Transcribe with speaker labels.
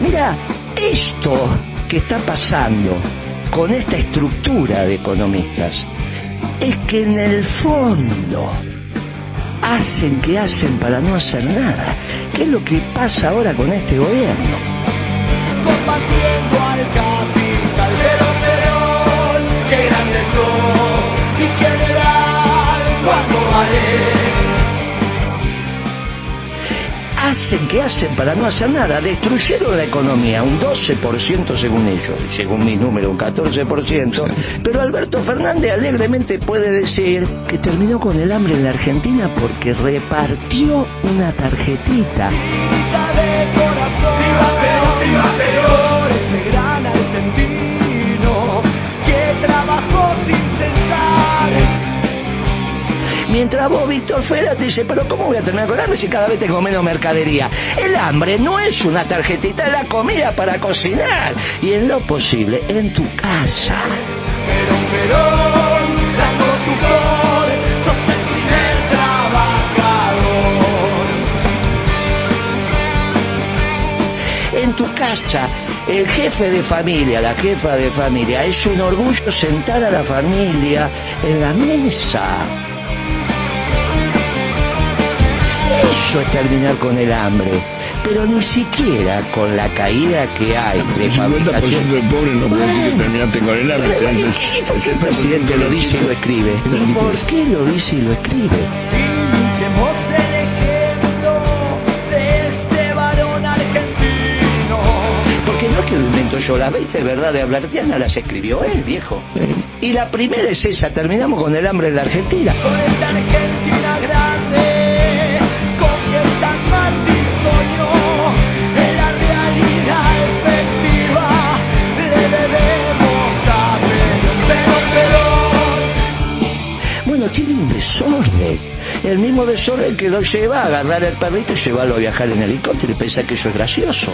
Speaker 1: Mira, esto que está pasando con esta estructura de economistas es que en el fondo hacen que hacen para no hacer nada. ¿Qué es lo que pasa ahora con este gobierno?
Speaker 2: Combatiendo al capital. Pero Perón, qué grande sos, mi general, cuánto vales.
Speaker 1: Hacen que hacen para no hacer nada. Destruyeron la economía un 12% según ellos, y según mi número un 14%. Pero Alberto Fernández alegremente puede decir que terminó con el hambre en la Argentina porque repartió una tarjetita.
Speaker 2: Sin cesar.
Speaker 1: Mientras vos, Víctor Feras, dice, pero ¿cómo voy a terminar con hambre si cada vez tengo menos mercadería? El hambre no es una tarjetita, es la comida para cocinar. Y en lo posible, en tu casa.
Speaker 2: Perón, Perón,
Speaker 1: casa, el jefe de familia, la jefa de familia, es un orgullo sentar a la familia en la mesa. Eso es terminar con el hambre, pero ni siquiera con la caída que hay de
Speaker 3: El 50%
Speaker 1: fabricación.
Speaker 3: de pobres no puede decir que terminaste con el hambre.
Speaker 1: Pero, ¿y por qué el presidente lo dice y lo escribe? ¿Y por qué lo dice y lo escribe? Que lo invento yo, las 20 verdades hablartianas las escribió él, viejo. Y la primera es esa, terminamos con el hambre en la Argentina.
Speaker 2: Con esa Argentina grande, con que San Martín soñó, en la realidad efectiva le debemos a Perón, Perón, Perón.
Speaker 1: Bueno, tiene un desorden. El mismo desorden que lo lleva a agarrar el perrito y llevarlo a viajar en helicóptero y pensar que eso es gracioso.